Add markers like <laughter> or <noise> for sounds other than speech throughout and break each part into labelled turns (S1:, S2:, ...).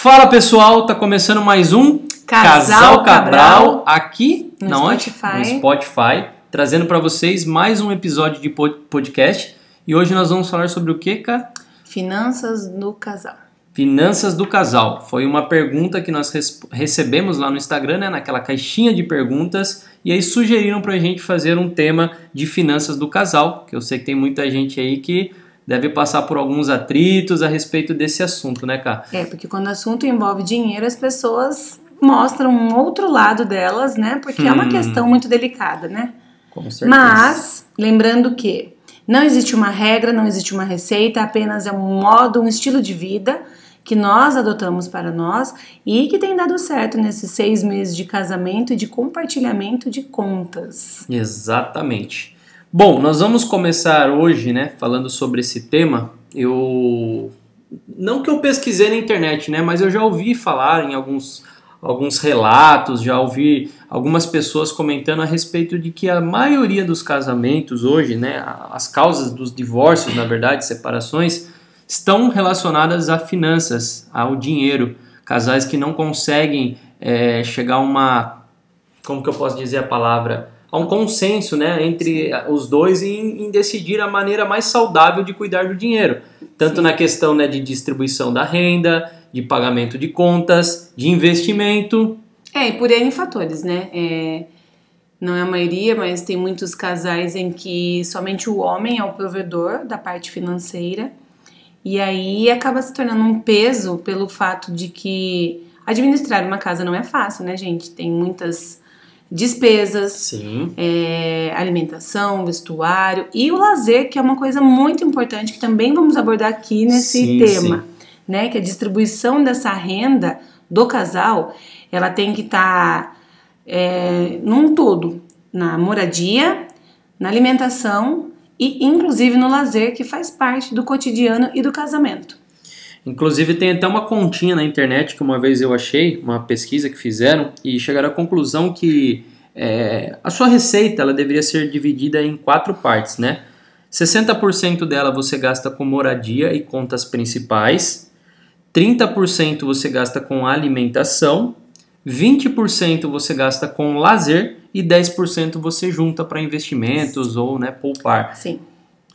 S1: Fala pessoal, tá começando mais um
S2: Casal Cabral,
S1: aqui
S2: no
S1: na onde?
S2: Spotify.
S1: no Spotify, trazendo para vocês mais um episódio de pod- podcast. E hoje nós vamos falar sobre o que, cara?
S2: Finanças no casal.
S1: Finanças do casal. Foi uma pergunta que nós recebemos lá no Instagram, né, naquela caixinha de perguntas, e aí sugeriram pra gente fazer um tema de finanças do casal, que eu sei que tem muita gente aí que deve passar por alguns atritos a respeito desse assunto, né, cara?
S2: É, porque quando o assunto envolve dinheiro, as pessoas mostram um outro lado delas, né? Porque é uma
S1: Hum.
S2: questão muito delicada, né?
S1: Com certeza.
S2: Mas, lembrando que não existe uma regra, não existe uma receita, apenas é um modo, um estilo de vida que nós adotamos para nós e que tem dado certo nesses seis meses de casamento e de compartilhamento de contas.
S1: Exatamente. Bom, nós vamos começar hoje, né, falando sobre esse tema. Eu não que eu pesquisei na internet, né, mas eu já ouvi falar em alguns alguns relatos, já ouvi algumas pessoas comentando a respeito de que a maioria dos casamentos hoje, né, as causas dos divórcios, na verdade, separações, estão relacionadas a finanças, ao dinheiro. Casais que não conseguem eh, chegar a uma como que eu posso dizer a palavra? Há um consenso né, entre os dois em, em decidir a maneira mais saudável de cuidar do dinheiro. Tanto
S2: Sim.
S1: na questão né, de distribuição da renda, de pagamento de contas, de investimento.
S2: É, e por N fatores, né? É, não é a maioria, mas tem muitos casais em que somente o homem é o provedor da parte financeira. E aí acaba se tornando um peso pelo fato de que administrar uma casa não é fácil, né, gente? Tem muitas despesas,
S1: Sim.
S2: é, alimentação, vestuário e o lazer, que é uma coisa muito importante que também vamos abordar aqui nesse
S1: Sim,
S2: tema, né? Que a distribuição dessa renda do casal, ela tem que estar é, num todo, na moradia, na alimentação e inclusive no lazer, que faz parte do cotidiano e do casamento.
S1: Inclusive tem até uma continha na internet que uma vez eu achei, uma pesquisa que fizeram, e chegaram à conclusão que é, a sua receita ela deveria ser dividida em quatro partes, né? 60% dela você gasta com moradia e contas principais, 30% você gasta com alimentação, 20% você gasta com lazer e 10% você junta para investimentos ou né, poupar
S2: Sim.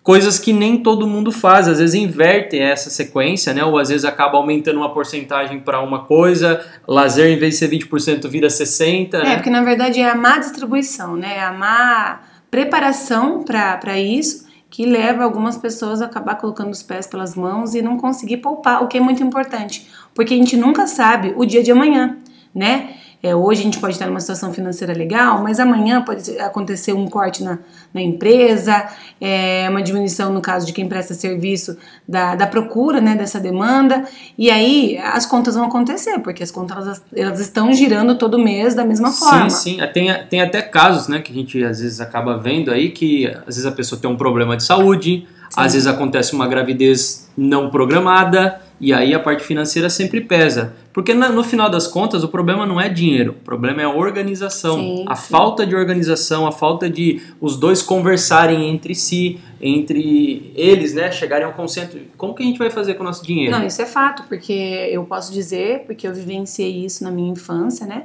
S1: Coisas que nem todo mundo faz. Às vezes inverte essa sequência, né? Ou às vezes acaba aumentando uma porcentagem para uma coisa, lazer em vez de ser 20% vira 60%.
S2: É,
S1: né?
S2: porque na verdade é a má distribuição, né? A má preparação para isso que leva algumas pessoas a acabar colocando os pés pelas mãos e não conseguir poupar, o que é muito importante, porque a gente nunca sabe o dia de amanhã, né? É, hoje a gente pode estar numa situação financeira legal, mas amanhã pode acontecer um corte na, na empresa, é, uma diminuição no caso de quem presta serviço da, da procura, né, dessa demanda, e aí as contas vão acontecer, porque as contas elas, elas estão girando todo mês da mesma forma.
S1: Sim, sim. Tem, tem até casos, né, que a gente às vezes acaba vendo aí que às vezes a pessoa tem um problema de saúde, às vezes acontece uma gravidez não programada e aí a parte financeira sempre pesa. Porque no final das contas o problema não é dinheiro, o problema é a organização.
S2: Sim,
S1: a
S2: sim.
S1: falta de organização, a falta de os dois conversarem entre si, entre eles, né, chegarem a um consenso. Como que a gente vai fazer com o nosso dinheiro?
S2: Não, isso é fato, porque eu posso dizer, porque eu vivenciei isso na minha infância, né?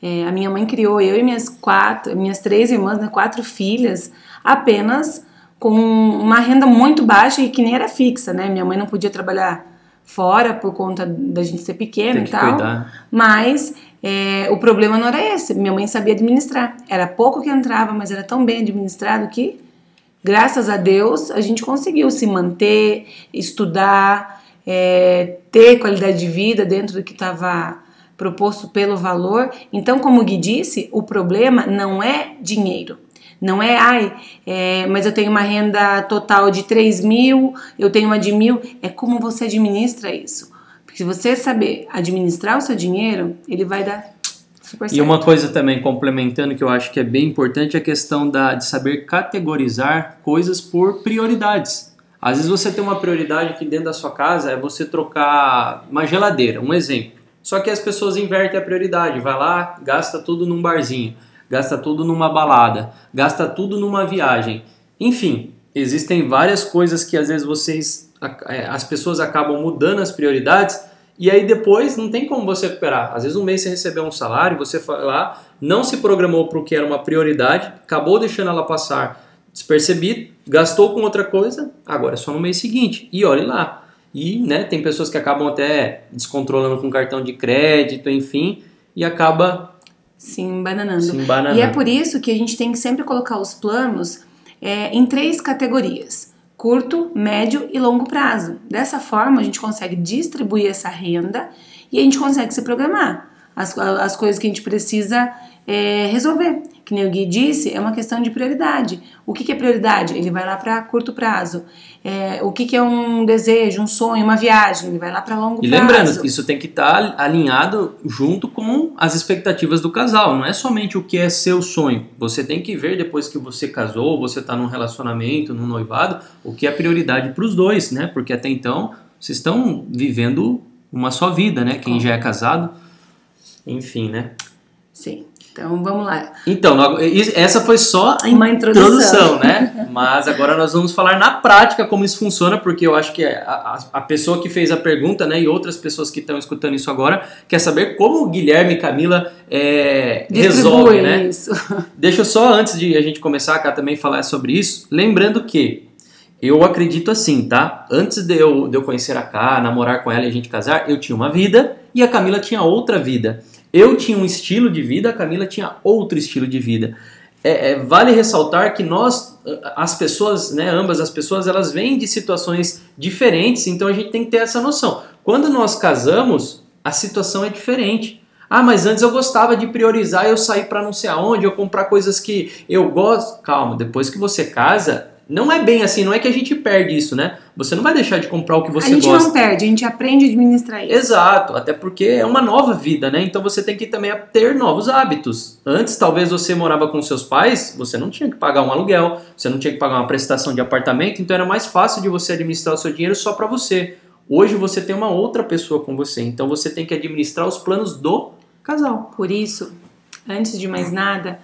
S2: É, a minha mãe criou eu e minhas quatro, minhas três irmãs, né, quatro filhas, apenas com uma renda muito baixa e que nem era fixa, né? Minha mãe não podia trabalhar fora por conta da gente ser pequena
S1: Tem
S2: e tal.
S1: cuidar.
S2: Mas é, o problema não era esse. Minha mãe sabia administrar. Era pouco que entrava, mas era tão bem administrado que, graças a Deus, a gente conseguiu se manter, estudar, é, ter qualidade de vida dentro do que estava proposto pelo valor. Então, como o Gui disse, o problema não é dinheiro. Não é, ai, é, mas eu tenho uma renda total de 3 mil, eu tenho uma de mil. É como você administra isso. Porque se você saber administrar o seu dinheiro, ele vai dar super certo.
S1: E uma coisa também complementando que eu acho que é bem importante é a questão da, de saber categorizar coisas por prioridades. Às vezes você tem uma prioridade que dentro da sua casa é você trocar uma geladeira, um exemplo. Só que as pessoas invertem a prioridade, vai lá, gasta tudo num barzinho, gasta tudo numa balada, gasta tudo numa viagem. Enfim, existem várias coisas que às vezes vocês, é, as pessoas acabam mudando as prioridades E aí depois não tem como você recuperar. Às vezes um mês você recebeu um salário, você foi lá, não se programou para o que era uma prioridade, acabou deixando ela passar despercebido, gastou com outra coisa, agora é só no mês seguinte. E olhe lá. E né, tem pessoas que acabam até descontrolando com cartão de crédito, enfim, e acaba
S2: se embananando.
S1: se embananando.
S2: E é por isso que a gente tem que sempre colocar os planos é, em três categorias: curto, médio e longo prazo. Dessa forma, a gente consegue distribuir essa renda e a gente consegue se programar. As, as coisas que a gente precisa é, resolver. Que nem o Gui disse, é uma questão de prioridade. O que, que é prioridade? Ele vai lá para curto prazo. É, o que, que é um desejo, um sonho, uma viagem? Ele vai lá para longo
S1: E
S2: prazo.
S1: lembrando, isso tem que estar alinhado junto com as expectativas do casal. Não é somente o que é seu sonho. Você tem que ver depois que você casou, você está num relacionamento, num noivado, o que é prioridade para os dois, né? Porque até então vocês estão vivendo uma só vida, né? Quem já é casado, enfim, né?
S2: Sim. Então vamos lá.
S1: Então, essa foi só a
S2: Uma introdução.
S1: né? <laughs> Mas agora nós vamos falar na prática como isso funciona, porque eu acho que a, a- a pessoa que fez a pergunta, né, e outras pessoas que estão escutando isso agora, quer saber como o Guilherme e Camila é, resolve, né?
S2: isso. <laughs>
S1: Deixa eu só, antes de a gente começar cá também falar sobre isso, lembrando que eu acredito assim, tá? Antes de eu, de eu conhecer a Ká, namorar com ela e a gente casar, eu tinha uma vida e a Camila tinha outra vida. Eu tinha um estilo de vida, a Camila tinha outro estilo de vida. É, é, vale ressaltar que nós, as pessoas, né, ambas as pessoas, elas vêm de situações diferentes, então a gente tem que ter essa noção. Quando nós casamos, a situação é diferente. Ah, mas antes eu gostava de priorizar eu sair para não sei aonde, eu comprar coisas que eu gosto. Calma, depois que você casa, não é bem assim, não é que a gente perde isso, né? Você não vai deixar de comprar o que você
S2: a gente
S1: gosta.
S2: não perde, a gente aprende a administrar isso.
S1: Exato, até porque é uma nova vida, né? Então você tem que também ter novos hábitos. Antes, talvez você morava com seus pais, você não tinha que pagar um aluguel, você não tinha que pagar uma prestação de apartamento, então era mais fácil de você administrar o seu dinheiro só para você. Hoje você tem uma outra pessoa com você, então você tem que administrar os planos do casal.
S2: Por isso, antes de mais nada,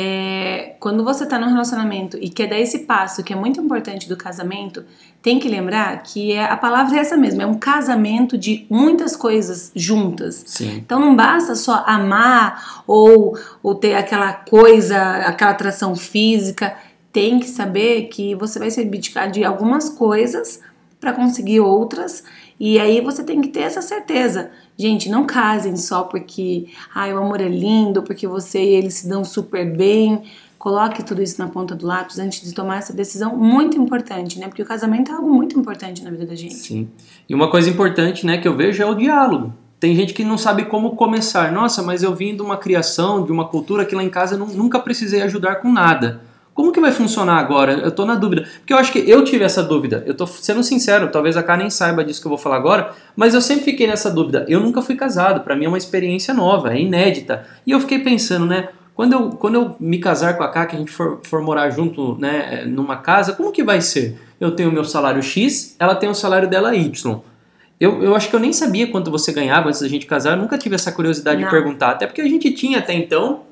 S2: é, quando você está num relacionamento e quer dar esse passo que é muito importante do casamento, tem que lembrar que é, a palavra é essa mesmo, é um casamento de muitas coisas juntas.
S1: Sim.
S2: Então não basta só amar ou, ou ter aquela coisa, aquela atração física. Tem que saber que você vai se abdicar de algumas coisas para conseguir outras. E aí você tem que ter essa certeza. Gente, não casem só porque ai, o amor é lindo, porque você e ele se dão super bem. Coloque tudo isso na ponta do lápis antes de tomar essa decisão muito importante, né? Porque o casamento é algo muito importante na vida da gente.
S1: Sim. E uma coisa importante, né, que eu vejo é o diálogo. Tem gente que não sabe como começar. Nossa, mas eu vim de uma criação, de uma cultura que lá em casa eu nu- nunca precisei ajudar com nada. Como que vai funcionar agora? Eu tô na dúvida. Porque eu acho que eu tive essa dúvida. Eu tô sendo sincero, talvez a nem saiba disso que eu vou falar agora, mas eu sempre fiquei nessa dúvida. Eu nunca fui casado, pra mim é uma experiência nova, é inédita. E eu fiquei pensando, né, quando eu, quando eu me casar com a Cá, que a gente for, for morar junto, né, numa casa, como que vai ser? Eu tenho o meu salário X, ela tem o salário dela Y. Eu, eu acho que eu nem sabia quanto você ganhava antes da gente casar, eu nunca tive essa curiosidade
S2: Não.
S1: de perguntar, até porque a gente tinha até então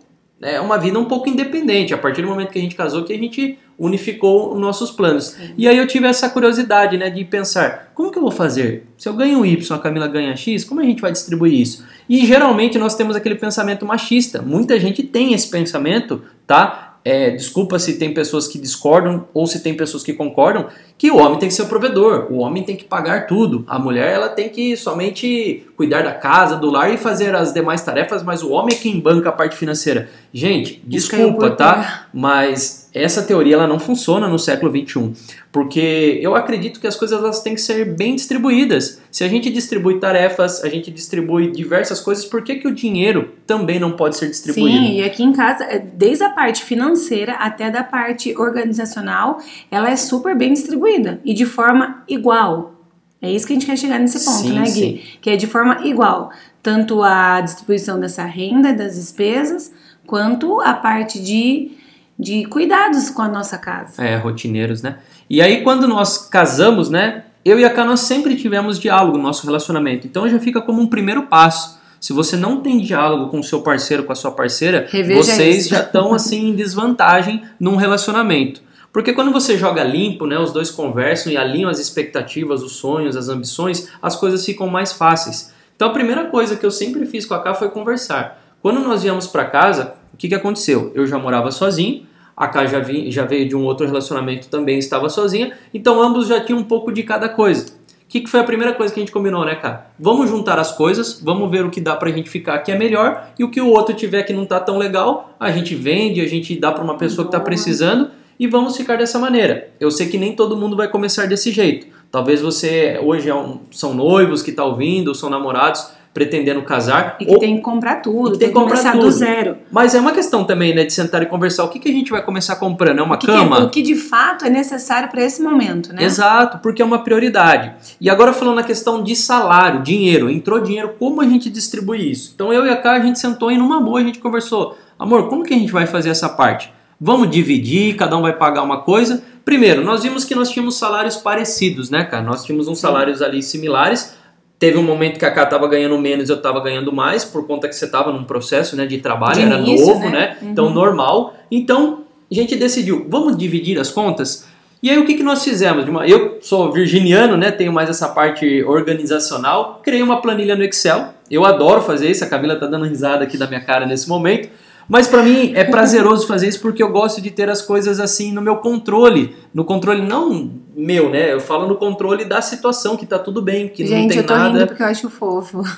S1: né, uma vida um pouco independente, a partir do momento que a gente casou que a gente unificou os nossos planos. E aí eu tive essa curiosidade, né, de pensar, como que eu vou fazer? Se eu ganho Y, a Camila ganha X, como a gente vai distribuir isso? E geralmente nós temos aquele pensamento machista. Muita gente tem esse pensamento, tá? É, desculpa se tem pessoas que discordam ou se tem pessoas que concordam, que o homem tem que ser o provedor, o homem tem que pagar tudo, a mulher ela tem que somente cuidar da casa, do lar e fazer as demais tarefas, mas o homem é quem banca a parte financeira. Gente, desculpa, tá? Mas essa teoria ela não funciona no século XXI, porque eu acredito que as coisas elas têm que ser bem distribuídas. Se a gente distribui tarefas, a gente distribui diversas coisas, por que, que o dinheiro também não pode ser distribuído?
S2: Sim, e aqui em casa, é, desde a parte financeira até da parte organizacional, ela é super bem distribuída e de forma igual. É isso que a gente quer chegar nesse ponto,
S1: Sim,
S2: né, Gui?
S1: sim.
S2: Que é de forma igual. Tanto a distribuição dessa renda, das despesas, quanto a parte de, de cuidados com a nossa casa.
S1: É, rotineiros, né? E aí, quando nós casamos, né? Eu e a Ká, nós sempre tivemos diálogo no nosso relacionamento. Então já fica como um primeiro passo. Se você não tem diálogo com o seu parceiro, com a sua parceira,
S2: Reveja
S1: vocês
S2: isso.
S1: já estão assim em desvantagem num relacionamento. Porque quando você joga limpo, né, os dois conversam e alinham as expectativas, os sonhos, as ambições, as coisas ficam mais fáceis. Então a primeira coisa que eu sempre fiz com a Cá foi conversar. Quando nós viemos para casa, o que, que aconteceu? Eu já morava sozinho, a Cá já, vi, já veio de um outro relacionamento também, estava sozinha, então ambos já tinham um pouco de cada coisa. O que, que foi a primeira coisa que a gente combinou, né, cara? Vamos juntar as coisas, vamos ver o que dá pra gente ficar que é melhor e o que o outro tiver que não tá tão legal, a gente vende, a gente dá pra uma pessoa que tá precisando e vamos ficar dessa maneira. Eu sei que nem todo mundo vai começar desse jeito. Talvez você hoje é um, são noivos que tá ouvindo, ou são namorados pretendendo casar.
S2: E que
S1: ou,
S2: tem que comprar tudo, tem que começar
S1: tudo.
S2: do zero.
S1: Mas é uma questão também, né, de sentar e conversar. O que, que a gente vai começar comprando? É uma
S2: O que,
S1: cama?
S2: que, o que de fato é necessário para esse momento, né?
S1: Exato, porque é uma prioridade. E agora falando na questão de salário, dinheiro, entrou dinheiro, como a gente distribui isso? Então eu e a Cá, a gente sentou e numa boa a gente conversou. Amor, como que a gente vai fazer essa parte? Vamos dividir, cada um vai pagar uma coisa. Primeiro, nós vimos que nós tínhamos salários parecidos, né, cara? Nós tínhamos uns salários ali similares. Teve um momento que a Cá estava ganhando menos, eu estava ganhando mais, por conta que você estava num processo né, de trabalho,
S2: De
S1: era
S2: início,
S1: novo,
S2: né?
S1: né?
S2: Uhum.
S1: Então, normal. Então, a gente decidiu, vamos dividir as contas? E aí, o que, que nós fizemos? Eu sou virginiano, né? Tenho mais essa parte organizacional. Criei uma planilha no Excel. Eu adoro fazer isso. A Camila tá dando risada aqui da minha cara nesse momento. Mas para mim é prazeroso fazer isso porque eu gosto de ter as coisas assim no meu controle. No controle não meu, né? Eu falo no controle da situação, que tá tudo bem, que não
S2: Gente,
S1: tem
S2: eu tô
S1: nada.
S2: rindo porque eu acho fofo. <laughs>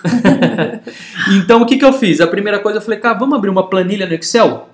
S1: Então o que, que eu fiz? A primeira coisa eu falei, cara, vamos abrir uma planilha no Excel,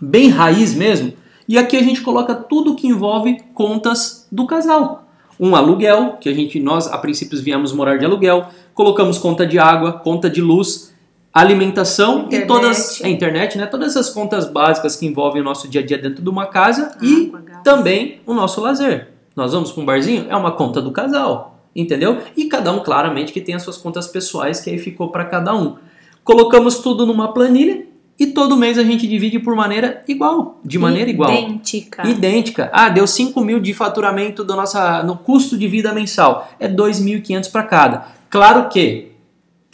S1: bem raiz mesmo, e aqui a gente coloca tudo que envolve contas do casal. Um aluguel, que a gente, nós a princípio viemos morar de aluguel, colocamos conta de água, conta de luz, alimentação e
S2: Internet.
S1: todas. A internet, né? Todas essas contas básicas que envolvem o nosso dia a dia dentro de uma casa e
S2: Água, gás.
S1: também o nosso lazer. Nós vamos para um barzinho, é uma conta do casal, entendeu? E cada um, claramente, que tem as suas contas pessoais, que aí ficou para cada um. Colocamos tudo numa planilha e todo mês a gente divide por maneira igual, de maneira igual.
S2: Idêntica.
S1: Idêntica. Ah, deu 5 mil de faturamento do nossa, no custo de vida mensal. É 2.500 para cada. Claro que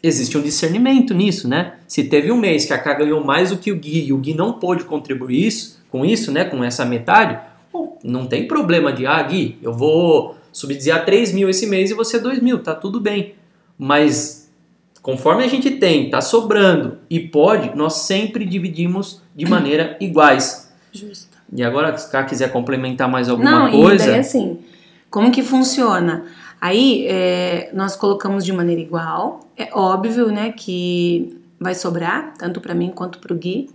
S1: existe um discernimento nisso, né? Se teve um mês que a K ganhou mais do que o Gui e o Gui não pôde contribuir isso, com isso, né? Com essa metade, pô, não tem problema de, ah, Gui, eu vou subsidiar 3 mil esse mês e você 2 mil, tá tudo bem. Mas conforme a gente tem, tá sobrando e pode, nós sempre dividimos de maneira <clears throat> iguais.
S2: Justo.
S1: E agora, se o cara quiser complementar mais alguma
S2: Não,
S1: coisa.
S2: e daí assim, como que funciona? Aí é, nós colocamos de maneira igual. É óbvio, né, que vai sobrar, tanto para mim quanto para o Gui.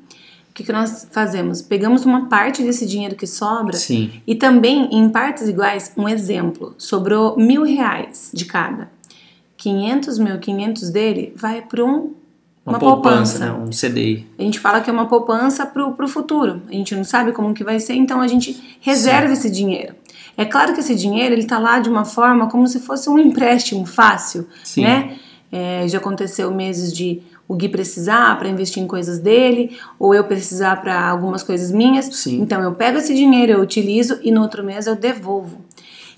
S2: O que, que nós fazemos? Pegamos uma parte desse dinheiro que sobra
S1: Sim,
S2: e também, em partes iguais, um exemplo. Sobrou mil reais de cada. 500 mil, 500 dele vai para um,
S1: uma,
S2: uma
S1: poupança,
S2: poupança.
S1: né? um CDI.
S2: A gente fala que é uma poupança pro, pro futuro. A gente não sabe como que vai ser, então a gente reserva esse dinheiro. É claro que esse dinheiro ele tá lá de uma forma como se fosse um empréstimo fácil,
S1: Sim.
S2: né? É, já aconteceu meses de o Gui precisar para investir em coisas dele, ou eu precisar para algumas coisas minhas.
S1: Sim.
S2: Então eu pego esse dinheiro, eu utilizo e no outro mês eu devolvo.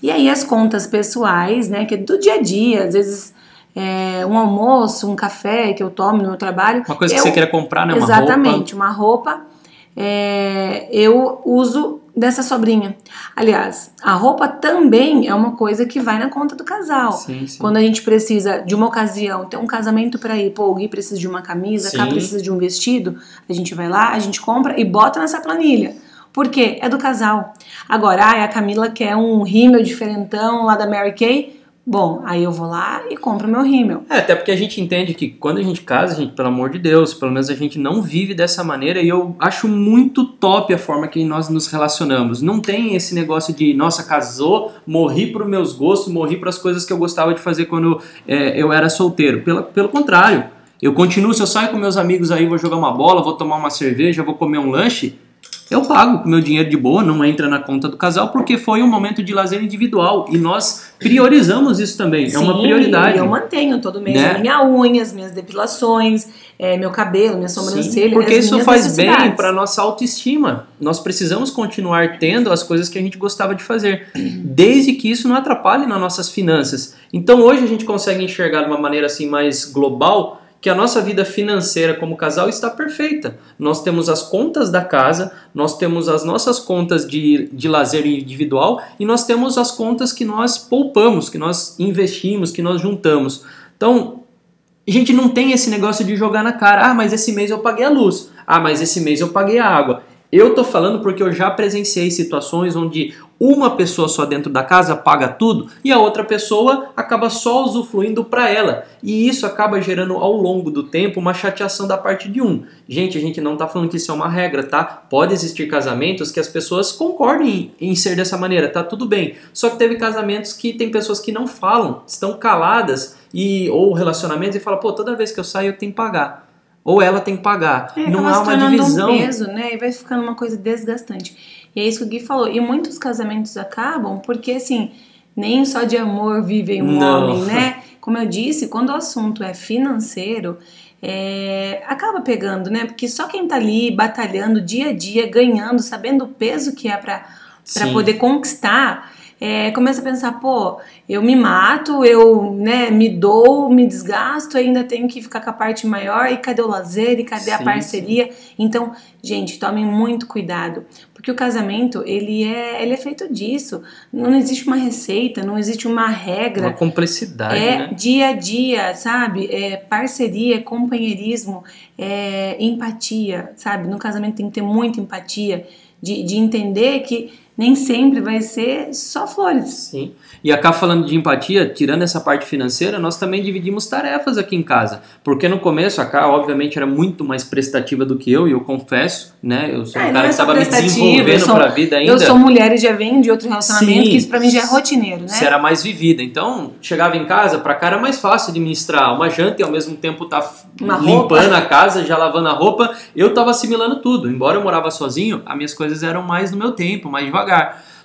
S2: E aí as contas pessoais, né, que é do dia a dia, às vezes é, um almoço, um café que eu tomo no meu trabalho.
S1: Uma coisa que
S2: eu-
S1: você queira comprar, né? Uma roupa.
S2: Exatamente, uma roupa. É, eu uso dessa sobrinha. Aliás, a roupa também é uma coisa que vai na conta do casal.
S1: Sim, sim.
S2: Quando a gente precisa de uma ocasião, tem um casamento pra ir, pô, o Gui precisa de uma camisa, a Cá precisa de um vestido, a gente vai lá, a gente compra e bota nessa planilha. Por quê? É do casal. Agora, ah, a Camila quer um rímel diferentão lá da Mary Kay. Bom, aí eu vou lá e compro meu rímel.
S1: É, até porque a gente entende que quando a gente casa, gente, pelo amor de Deus, pelo menos a gente não vive dessa maneira e eu acho muito top a forma que nós nos relacionamos. Não tem esse negócio de, nossa, casou, morri para meus gostos, morri para as coisas que eu gostava de fazer quando é, eu era solteiro. Pelo, pelo contrário, eu continuo, se eu saio com meus amigos aí, vou jogar uma bola, vou tomar uma cerveja, vou comer um lanche, eu pago com meu dinheiro de boa, não entra na conta do casal, porque foi um momento de lazer individual e nós priorizamos isso também. é uma
S2: Sim,
S1: prioridade.
S2: Eu mantenho todo mês
S1: Né?
S2: minha unha, as minhas depilações, é, meu cabelo, minha sobrancelha.
S1: Sim, porque isso faz bem para nossa autoestima. Nós precisamos continuar tendo as coisas que a gente gostava de fazer, desde que isso não atrapalhe nas nossas finanças. Então hoje a gente consegue enxergar de uma maneira assim mais global que a nossa vida financeira como casal está perfeita. Nós temos as contas da casa, nós temos as nossas contas de, de lazer individual e nós temos as contas que nós poupamos, que nós investimos, que nós juntamos. Então, a gente não tem esse negócio de jogar na cara. Ah, mas esse mês eu paguei a luz. Ah, mas esse mês eu paguei a água. Eu tô falando porque eu já presenciei situações onde uma pessoa só dentro da casa paga tudo e a outra pessoa acaba só usufruindo para ela. E isso acaba gerando ao longo do tempo uma chateação da parte de um. Gente, a gente não tá falando que isso é uma regra, tá? Pode existir casamentos que as pessoas concordem em, em ser dessa maneira, tá tudo bem. Só que teve casamentos que tem pessoas que não falam, estão caladas e ou relacionamentos e falam, pô, toda vez que eu saio eu tenho que pagar ou ela tem que pagar.
S2: É,
S1: não há uma divisão.
S2: Um peso, né? E vai ficando uma coisa desgastante. E é isso que o Gui falou. E muitos casamentos acabam porque, assim, nem só de amor vive um não. homem, né? <laughs> Como eu disse, quando o assunto é financeiro, é, acaba pegando, né? Porque só quem tá ali batalhando dia a dia, ganhando, sabendo o peso que é para poder conquistar é, começa a pensar, pô, eu me mato, eu né, me dou, me desgasto, ainda tenho que ficar com a parte maior, e cadê o lazer, e cadê sim, a parceria? Sim. Então, gente, tomem muito cuidado, porque o casamento, ele é, ele é feito disso, não existe uma receita, não existe uma regra.
S1: Uma complexidade,
S2: É
S1: né?
S2: dia a dia, sabe? É parceria, companheirismo, é empatia, sabe? No casamento tem que ter muita empatia, de, de entender que nem sempre vai ser só flores.
S1: Sim. E acá falando de empatia, tirando essa parte financeira, nós também dividimos tarefas aqui em casa. Porque no começo a Cá, obviamente, era muito mais prestativa do que eu, e eu confesso, né? Eu sou um
S2: é,
S1: cara
S2: é
S1: que estava me desenvolvendo para a vida ainda.
S2: Eu sou mulher e já venho de outro relacionamento, Sim, que isso para mim já é rotineiro, né?
S1: Você era mais vivida. Então, chegava em casa, para cá era mais fácil administrar uma janta e ao mesmo tempo tá uma limpando roupa. a casa, já lavando a roupa. Eu estava assimilando tudo. Embora eu morava sozinho, as minhas coisas eram mais no meu tempo, mais devagar.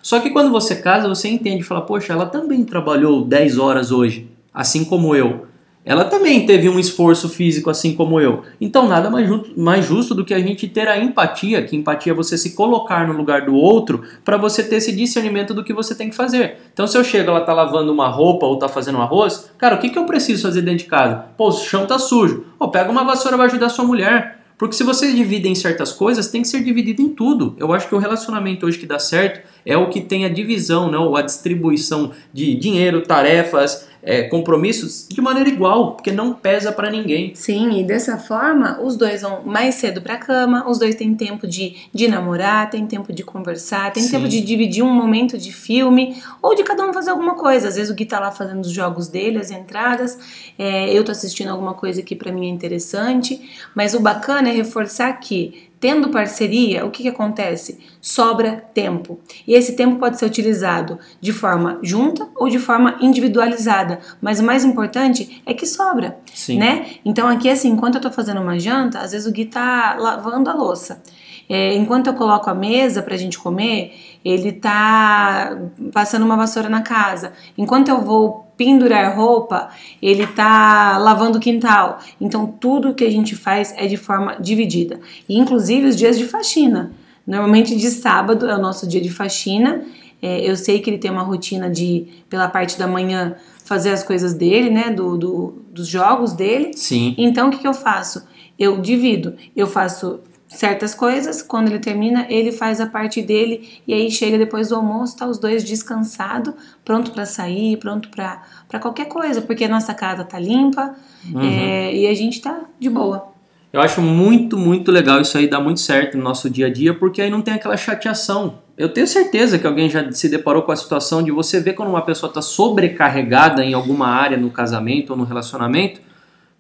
S1: Só que quando você casa, você entende e fala, poxa, ela também trabalhou 10 horas hoje, assim como eu. Ela também teve um esforço físico, assim como eu. Então, nada mais, mais justo do que a gente ter a empatia, que empatia é você se colocar no lugar do outro para você ter esse discernimento do que você tem que fazer. Então, se eu chego, ela tá lavando uma roupa ou tá fazendo um arroz, cara, o que, que eu preciso fazer dentro de casa? Pô, o chão tá sujo. Pô, pega uma vassoura vai ajudar sua mulher. Porque se vocês dividem certas coisas, tem que ser dividido em tudo. Eu acho que o relacionamento hoje que dá certo é o que tem a divisão, né, ou a distribuição de dinheiro, tarefas, é, compromissos de maneira igual, porque não pesa para ninguém.
S2: Sim, e dessa forma os dois vão mais cedo para cama, os dois têm tempo de, de namorar, tem tempo de conversar, tem Sim. tempo de dividir um momento de filme ou de cada um fazer alguma coisa. Às vezes o Gui tá lá fazendo os jogos dele, as entradas, é, eu tô assistindo alguma coisa que para mim é interessante, mas o bacana é reforçar que Tendo parceria, o que, que acontece? Sobra tempo. E esse tempo pode ser utilizado de forma junta ou de forma individualizada. Mas o mais importante é que sobra, Sim. né? Então aqui assim, enquanto eu tô fazendo uma janta, às vezes o Gui tá lavando a louça. É, enquanto eu coloco a mesa pra gente comer, ele tá passando uma vassoura na casa. Enquanto eu vou pendurar roupa, ele tá lavando o quintal. Então tudo que a gente faz é de forma dividida. E inclusive os dias de faxina. Normalmente de sábado é o nosso dia de faxina. É, eu sei que ele tem uma rotina de, pela parte da manhã, fazer as coisas dele, né? Do, do dos jogos dele.
S1: Sim.
S2: Então o que, que eu faço? Eu divido. Eu faço certas coisas, quando ele termina, ele faz a parte dele e aí chega depois do almoço, tá os dois descansado, pronto para sair, pronto para qualquer coisa, porque a nossa casa tá limpa uhum. é, e a gente tá de boa.
S1: Eu acho muito, muito legal isso aí, dá muito certo no nosso dia a dia, porque aí não tem aquela chateação. Eu tenho certeza que alguém já se deparou com a situação de você ver quando uma pessoa está sobrecarregada em alguma área no casamento ou no relacionamento,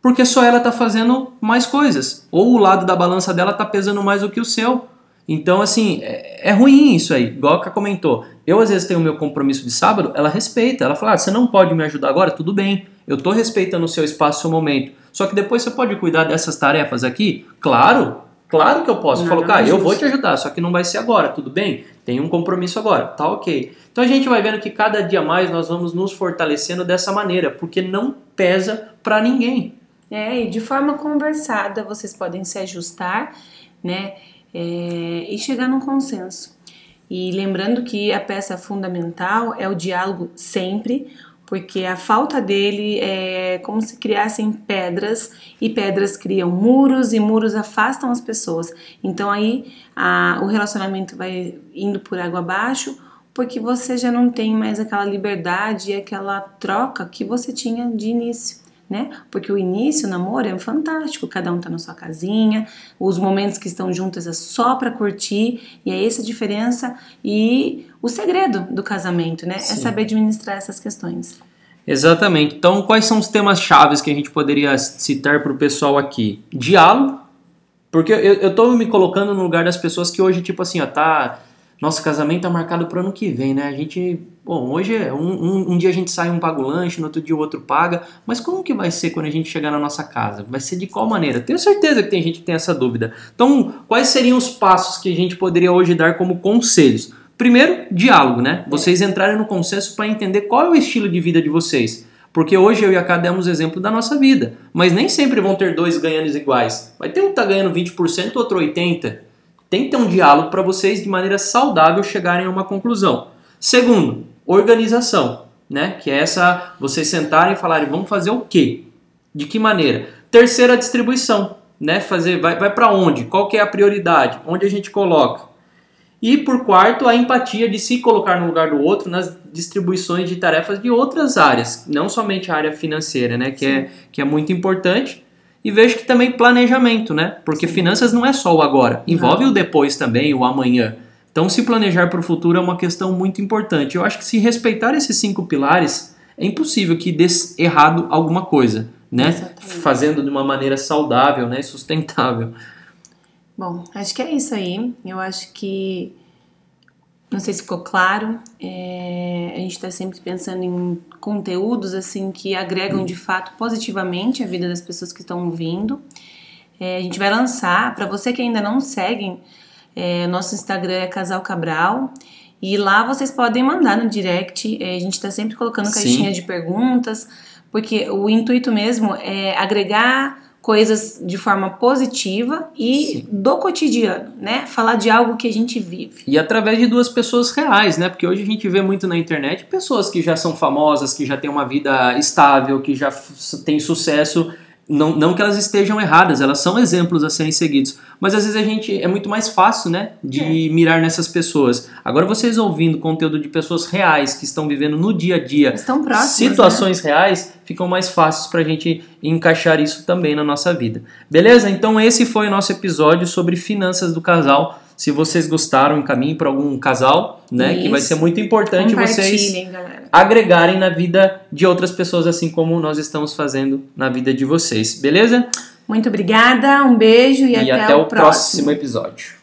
S1: porque só ela está fazendo mais coisas. Ou o lado da balança dela está pesando mais do que o seu. Então, assim, é, é ruim isso aí. Igual a Ká comentou. Eu, às vezes, tenho o meu compromisso de sábado, ela respeita. Ela fala, ah, você não pode me ajudar agora? Tudo bem. Eu estou respeitando o seu espaço, o seu momento. Só que depois você pode cuidar dessas tarefas aqui? Claro, claro que eu posso. Falou, cara, eu vou te ajudar, só que não vai ser agora, tudo bem? Tem um compromisso agora, tá ok. Então a gente vai vendo que cada dia mais nós vamos nos fortalecendo dessa maneira, porque não pesa para ninguém.
S2: É, e de forma conversada vocês podem se ajustar, né? É, e chegar num consenso. E lembrando que a peça fundamental é o diálogo sempre, porque a falta dele é como se criassem pedras e pedras criam muros e muros afastam as pessoas. Então aí a, o relacionamento vai indo por água abaixo porque você já não tem mais aquela liberdade e aquela troca que você tinha de início né? Porque o início, o namoro é fantástico, cada um tá na sua casinha, os momentos que estão juntos é só para curtir, e é essa a diferença e o segredo do casamento, né? Sim. É saber administrar essas questões.
S1: Exatamente. Então, quais são os temas chaves que a gente poderia citar para o pessoal aqui? Diálogo, porque eu, eu tô me colocando no lugar das pessoas que hoje, tipo assim, ó, tá. Nosso casamento tá marcado pro ano que vem, né? A gente. Bom, hoje é um, um, um, dia a gente sai um paga o lanche, no outro dia o outro paga. Mas como que vai ser quando a gente chegar na nossa casa? Vai ser de qual maneira? Tenho certeza que tem gente que tem essa dúvida. Então, quais seriam os passos que a gente poderia hoje dar como conselhos? Primeiro, diálogo, né? Vocês entrarem no consenso para entender qual é o estilo de vida de vocês. Porque hoje eu e a Cá demos exemplo da nossa vida. Mas nem sempre vão ter dois ganhando iguais. Vai ter um que tá ganhando 20%, outro 80%. Tem que ter um diálogo para vocês, de maneira saudável, chegarem a uma conclusão. Segundo, organização. Né? Que é essa, vocês sentarem e falarem, vamos fazer o quê? De que maneira? Terceira, distribuição. Né? Fazer, vai, vai para onde? Qual que é a prioridade? Onde a gente coloca? E por quarto, a empatia de se colocar no lugar do outro nas distribuições de tarefas de outras áreas, não somente a área financeira, né, que, é, que é muito importante. E vejo que também planejamento, né? Porque Sim. finanças não é só o agora, envolve o depois também, o amanhã. Então, se planejar para o futuro é uma questão muito importante. Eu acho que se respeitar esses cinco pilares, é impossível que dê errado alguma coisa, né? Exatamente. Fazendo de uma maneira saudável, né? Sustentável.
S2: Bom, acho que é isso aí. Eu acho que. Não sei se ficou claro. É, a gente está sempre pensando em conteúdos assim que agregam de fato positivamente a vida das pessoas que estão ouvindo. É, a gente vai lançar, para você que ainda não segue, é, nosso Instagram é Casal Cabral. E lá vocês podem mandar no direct. É, a gente está sempre colocando caixinha Sim. de perguntas, porque o intuito mesmo é agregar coisas de forma positiva e Sim. do cotidiano, né? Falar de algo que a gente vive.
S1: E através de duas pessoas reais, né? Porque hoje a gente vê muito na internet pessoas que já são famosas, que já têm uma vida estável, que já têm sucesso não, não que elas estejam erradas, elas são exemplos a serem seguidos. Mas às vezes a gente é muito mais fácil, né, de é. mirar nessas pessoas. Agora vocês ouvindo conteúdo de pessoas reais que estão vivendo no dia a dia,
S2: estão próximas,
S1: situações
S2: né?
S1: reais, ficam mais fáceis para a gente encaixar isso também na nossa vida. Beleza? Então esse foi o nosso episódio sobre finanças do casal. Se vocês gostaram, encaminhem para algum casal, né? Isso. Que vai ser muito importante vocês galera. agregarem na vida de outras pessoas, assim como nós estamos fazendo na vida de vocês. Beleza?
S2: Muito obrigada, um beijo e, e
S1: até,
S2: até
S1: o
S2: próximo.
S1: próximo episódio.